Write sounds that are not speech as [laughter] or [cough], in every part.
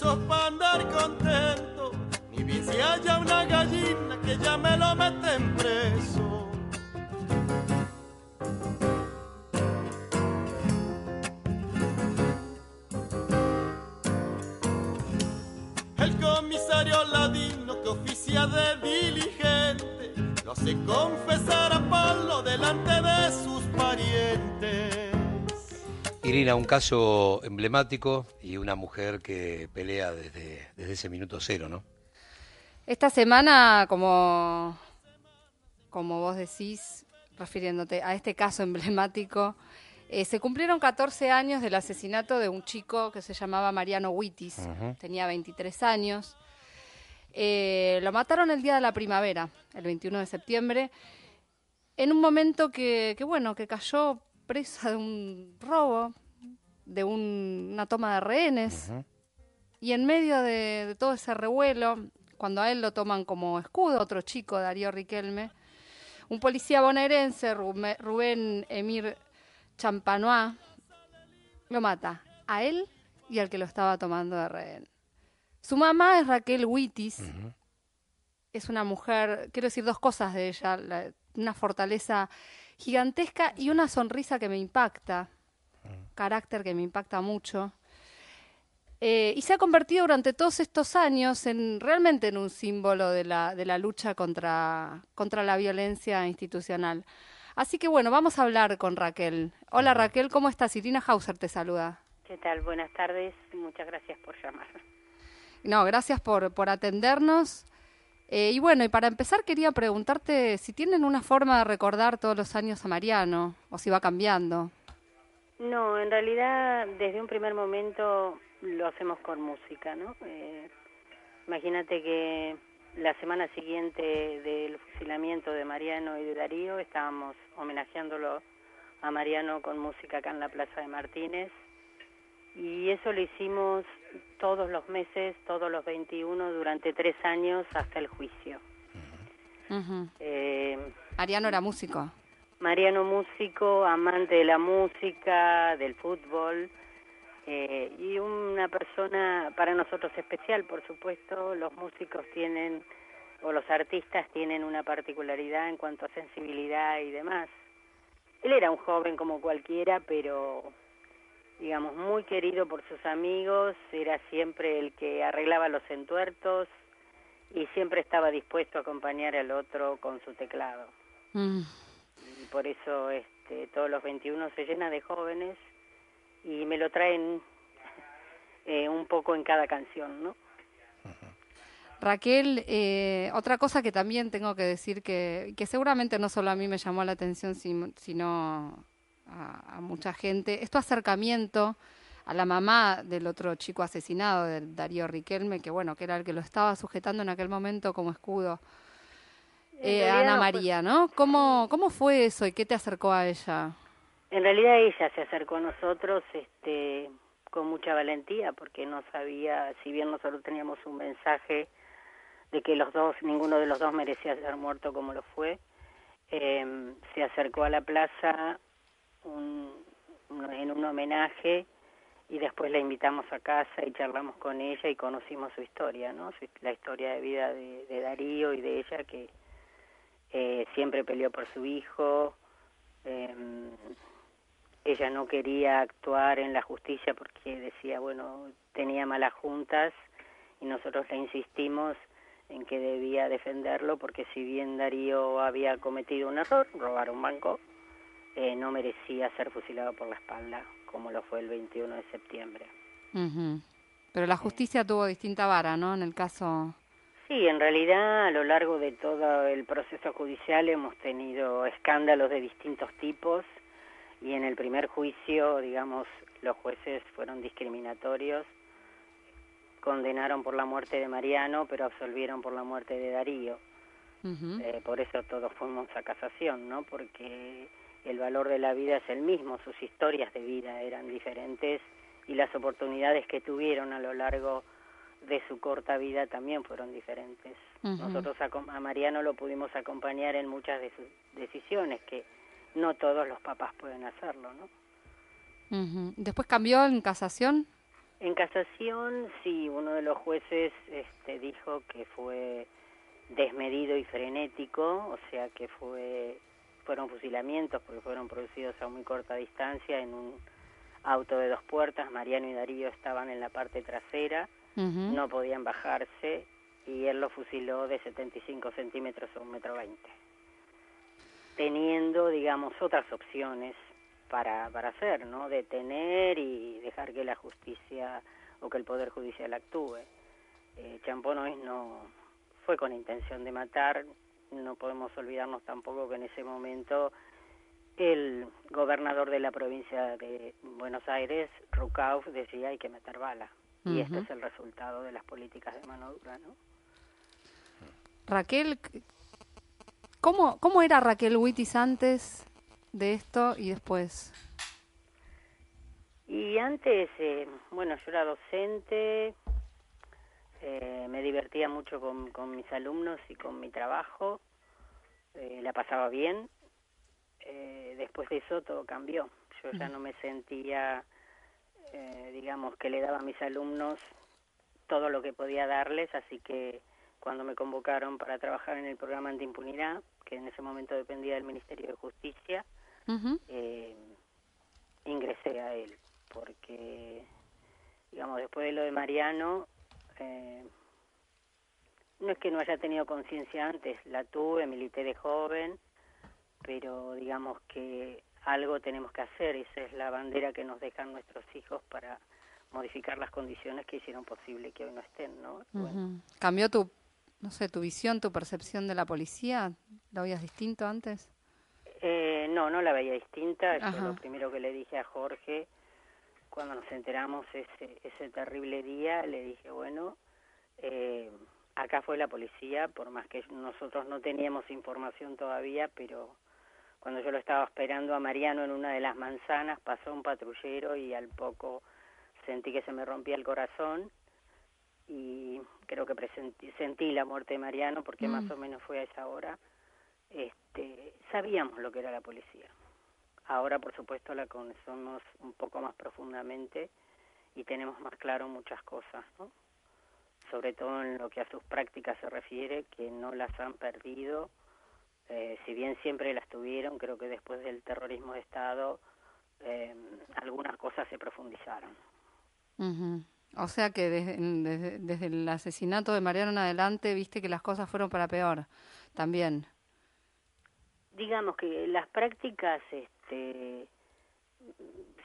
para andar contento, ni bien si haya una gallina que ya me lo meten preso. El comisario ladino que oficia de diligente, lo hace confesar a Pablo delante Irina, un caso emblemático y una mujer que pelea desde, desde ese minuto cero, ¿no? Esta semana, como, como vos decís, refiriéndote a este caso emblemático, eh, se cumplieron 14 años del asesinato de un chico que se llamaba Mariano Huitis, tenía 23 años. Eh, lo mataron el día de la primavera, el 21 de septiembre, en un momento que, que, bueno, que cayó presa de un robo, de un- una toma de rehenes. Y en medio de, de todo ese revuelo, cuando a él lo toman como escudo, otro chico, Darío Riquelme, un policía bonaerense, Rubén Emir Champanois, lo mata a él y al que lo estaba tomando de rehén. Su mamá es Raquel Huitis, es una mujer, quiero decir dos cosas de ella, la- una fortaleza gigantesca y una sonrisa que me impacta, carácter que me impacta mucho. Eh, y se ha convertido durante todos estos años en realmente en un símbolo de la, de la lucha contra, contra la violencia institucional. Así que bueno, vamos a hablar con Raquel. Hola Raquel, ¿cómo estás? Irina Hauser te saluda. ¿Qué tal? Buenas tardes. Muchas gracias por llamar. No, gracias por, por atendernos. Eh, y bueno, y para empezar quería preguntarte si tienen una forma de recordar todos los años a Mariano o si va cambiando. No, en realidad desde un primer momento lo hacemos con música, ¿no? Eh, imagínate que la semana siguiente del fusilamiento de Mariano y de Darío estábamos homenajeándolo a Mariano con música acá en la Plaza de Martínez y eso lo hicimos todos los meses, todos los 21 durante tres años hasta el juicio. Eh, Mariano era músico. Mariano músico, amante de la música, del fútbol eh, y una persona para nosotros especial, por supuesto. Los músicos tienen, o los artistas tienen una particularidad en cuanto a sensibilidad y demás. Él era un joven como cualquiera, pero digamos muy querido por sus amigos, era siempre el que arreglaba los entuertos y siempre estaba dispuesto a acompañar al otro con su teclado Mm. Por eso este, todos los 21 se llena de jóvenes y me lo traen [laughs] eh, un poco en cada canción, ¿no? Raquel, eh, otra cosa que también tengo que decir que, que seguramente no solo a mí me llamó la atención, sino a, a mucha gente, es tu acercamiento a la mamá del otro chico asesinado, del Darío Riquelme, que bueno, que era el que lo estaba sujetando en aquel momento como escudo. Eh, Ana no María, ¿no? ¿Cómo, ¿Cómo fue eso y qué te acercó a ella? En realidad ella se acercó a nosotros este, con mucha valentía porque no sabía, si bien nosotros teníamos un mensaje de que los dos, ninguno de los dos merecía ser muerto como lo fue, eh, se acercó a la plaza un- en un homenaje y después la invitamos a casa y charlamos con ella y conocimos su historia, ¿no? Su- la historia de vida de, de Darío y de ella que eh, siempre peleó por su hijo. em, ella no quería actuar en la justicia porque decía, bueno, tenía malas juntas y nosotros le insistimos en que debía defenderlo porque si bien Darío había cometido un error, robar un banco, eh, no merecía ser fusilado por la espalda como lo fue el 21 de septiembre. Pero la justicia tuvo distinta vara, ¿no? En el caso... Sí, en realidad a lo largo de todo el proceso judicial hemos tenido escándalos de distintos tipos y en el primer juicio, digamos, los jueces fueron discriminatorios, condenaron por la muerte de Mariano, pero absolvieron por la muerte de Darío. Eh, por eso todos fuimos a casación, ¿no? Porque el valor de la vida es el mismo, sus historias de vida eran diferentes y las oportunidades que tuvieron a lo largo de su corta vida también fueron diferentes. Nosotros a, Mariano lo pudimos acompañar en muchas de sus decisiones, que no todos los papás pueden hacerlo, ¿no? ¿Después cambió en casación? En casación, sí, uno de los jueces este, dijo que fue desmedido y frenético, o sea que fue fueron fusilamientos porque fueron producidos a muy corta distancia en un auto de dos puertas. Mariano y Darío estaban en la parte trasera, no podían bajarse y él lo fusiló de 75 centímetros a un metro veinte, teniendo, digamos, otras opciones para, para hacer, ¿no? Detener y dejar que la justicia o que el Poder Judicial actúe. Eh, Champonois no fue con intención de matar, no podemos olvidarnos tampoco que en ese momento el gobernador de la provincia de Buenos Aires, Rucauf, decía hay que meter bala. Y este es el resultado de las políticas de mano dura, ¿no? Raquel, ¿cómo, cómo era Raquel Huitis antes de esto y después? Y antes, eh, bueno, yo era docente, eh, me divertía mucho con, con, mis alumnos y con mi trabajo, eh, la pasaba bien. después de eso todo cambió. Yo ya no me sentía, digamos, que le daba a mis alumnos todo lo que podía darles, así que cuando me convocaron para trabajar en el programa antiimpunidad, que en ese momento dependía del Ministerio de Justicia, eh, ingresé a él, porque, digamos, después de lo de Mariano, eh, no es que no haya tenido conciencia antes, la tuve, milité de joven, pero digamos que algo tenemos que hacer, esa es la bandera que nos dejan nuestros hijos para modificar las condiciones que hicieron posible que hoy no estén, ¿no? ¿Cambió tu, no sé, tu visión, tu percepción de la policía? ¿Lo veías distinto antes? Eh, no, no la veía distinta. Yo lo primero que le dije a Jorge cuando nos enteramos ese, ese terrible día, le dije, bueno, eh, acá fue la policía, por más que nosotros no teníamos información todavía, pero cuando yo lo estaba esperando a Mariano en una de las manzanas, pasó un patrullero y al poco sentí que se me rompía el corazón y creo que sentí la muerte de Mariano porque más mm. o menos fue a esa hora este, sabíamos lo que era la policía. Ahora, por supuesto, la conocemos un poco más profundamente y tenemos más claro muchas cosas, ¿no? sobre todo en lo que a sus prácticas se refiere, que no las han perdido, eh, si bien siempre las tuvieron, creo que después del terrorismo de Estado eh, algunas cosas se profundizaron. O sea que desde, desde, el asesinato de Mariano en adelante viste que las cosas fueron para peor también digamos que las prácticas este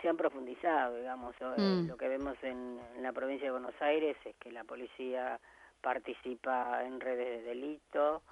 se han profundizado, digamos, mm. lo que vemos en, la provincia de Buenos Aires es que la policía participa en redes de delito,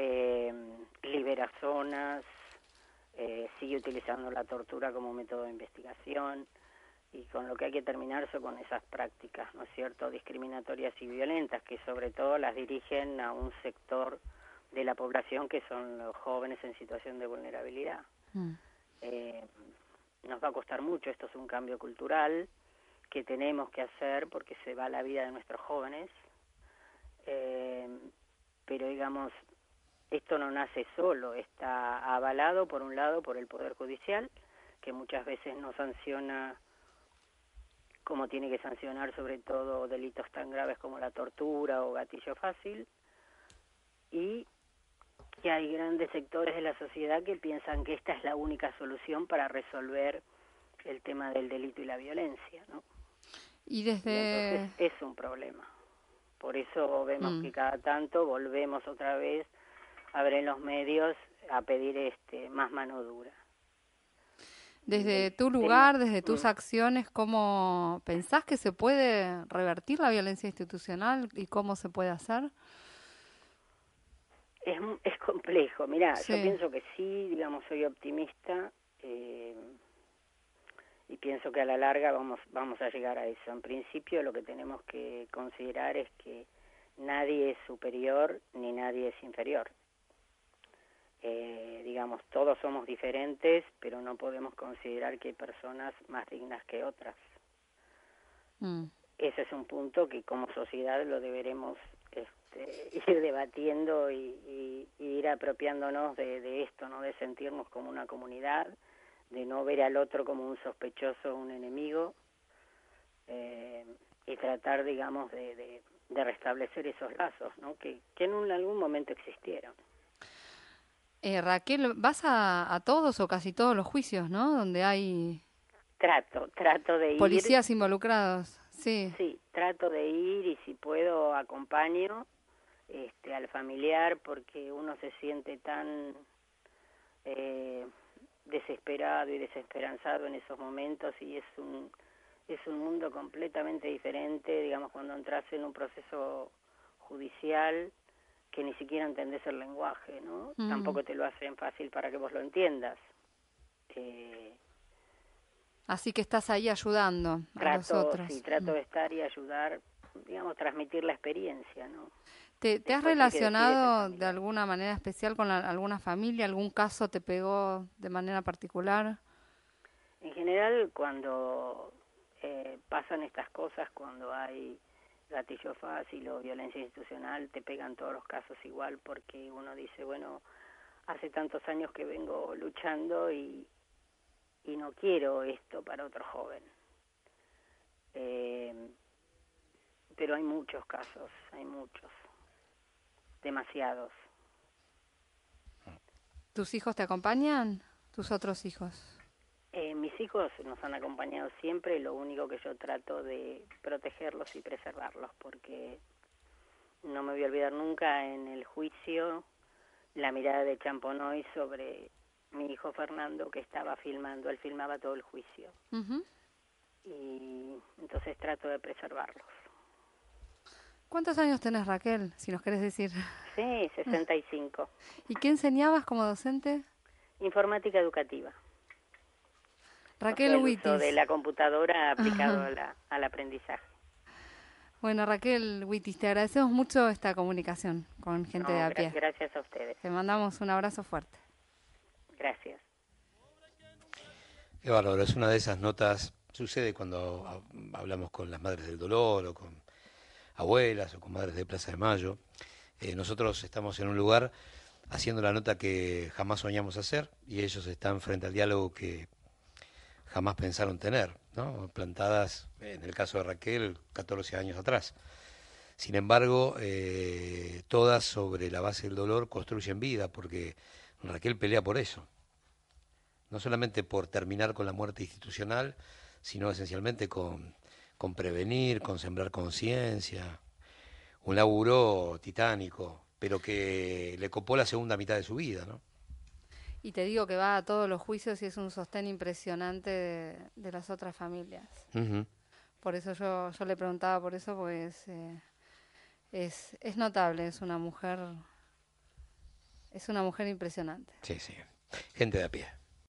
eh, libera zonas, eh, sigue utilizando la tortura como método de investigación y con lo que hay que terminarse con esas prácticas, ¿no es cierto?, discriminatorias y violentas que sobre todo las dirigen a un sector de la población que son los jóvenes en situación de vulnerabilidad. Mm. Eh, nos va a costar mucho, esto es un cambio cultural que tenemos que hacer porque se va la vida de nuestros jóvenes, eh, pero digamos, esto no nace solo, está avalado por un lado por el Poder Judicial, que muchas veces no sanciona como tiene que sancionar sobre todo delitos tan graves como la tortura o gatillo fácil, y que hay grandes sectores de la sociedad que piensan que esta es la única solución para resolver el tema del delito y la violencia, ¿no? Y desde... es un problema. Por eso vemos mm. que cada tanto volvemos otra vez a ver en los medios a pedir este más mano dura. Desde tu lugar, desde tus mm. acciones, ¿cómo pensás que se puede revertir la violencia institucional y cómo se puede hacer? es, es complejo. Mira, yo pienso que sí, digamos, soy optimista. Eh, y pienso que a la larga vamos vamos a llegar a eso. En principio lo que tenemos que considerar es que nadie es superior ni nadie es inferior. Eh, digamos, todos somos diferentes, pero no podemos considerar que hay personas más dignas que otras. Mm. Ese es un punto que como sociedad lo deberemos este, [laughs] ir debatiendo y, ir apropiándonos de, de, esto, no de sentirnos como una comunidad, de no ver al otro como un sospechoso, un enemigo, eh, y tratar, digamos, de, de, restablecer esos lazos, ¿no? que, que en algún momento existieron. Eh, Raquel, vas a, a, todos o casi todos los juicios, ¿no? Donde hay... Trato, trato de ir. Policías involucrados, sí. Sí, trato de ir y si puedo acompaño este, al familiar porque uno se siente tan eh, desesperado y desesperanzado en esos momentos y es un es un mundo completamente diferente, digamos, cuando entras en un proceso judicial que ni siquiera entendés el lenguaje, ¿no? Mm. Tampoco te lo hacen fácil para que vos lo entiendas. Eh, Así que estás ahí ayudando trato, a los otros. Sí, trato mm. de estar y ayudar, digamos, transmitir la experiencia, ¿no? ¿Te, has relacionado de alguna manera especial con alguna familia? ¿Algún caso te pegó de manera particular? En general, cuando eh, pasan estas cosas, cuando hay gatillo fácil o violencia institucional, te pegan todos los casos igual porque uno dice, bueno, hace tantos años que vengo luchando y, y no quiero esto para otro joven. Eh, pero hay muchos casos, hay muchos demasiados. ¿Tus hijos te acompañan? ¿Tus otros hijos? Eh, mis hijos nos han acompañado siempre, lo único que yo trato de protegerlos y preservarlos, porque no me voy a olvidar nunca en el juicio la mirada de Champonoy sobre mi hijo Fernando que estaba filmando, él filmaba todo el juicio. Y entonces trato de preservarlos. ¿Cuántos años tenés, Raquel, si nos querés decir? Sí, 65. [laughs] ¿Y qué enseñabas como docente? Informática educativa. Raquel Huitis. de la computadora aplicado al aprendizaje. Bueno, Raquel Huitis, te agradecemos mucho esta comunicación con gente de a pie. Gracias a ustedes. Te mandamos un abrazo fuerte. Gracias. Qué bárbaro, es una de esas notas, sucede cuando hablamos con las madres del dolor o con abuelas o con madres de Plaza de Mayo. Eh, nosotros estamos en un lugar haciendo la nota que jamás soñamos hacer y ellos están frente al diálogo que jamás pensaron tener, ¿no? plantadas, en el caso de Raquel, 14 años atrás. Sin embargo, eh, todas sobre la base del dolor construyen vida, porque Raquel pelea por eso. No solamente por terminar con la muerte institucional, sino esencialmente con con prevenir, con sembrar conciencia. Un laburo titánico, pero que le copó la segunda mitad de su vida, ¿no? Y te digo que va a todos los juicios y es un sostén impresionante de, las otras familias. Por eso yo, yo le preguntaba por eso, pues es, es notable, es una mujer, es una mujer impresionante. Sí, sí. Gente de a pie.